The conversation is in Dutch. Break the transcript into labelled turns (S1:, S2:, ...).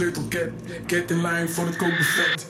S1: sleutelket. Get in line voor het kookbuffet.